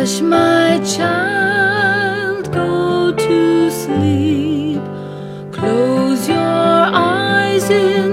Hush, my child, go to sleep. Close your eyes in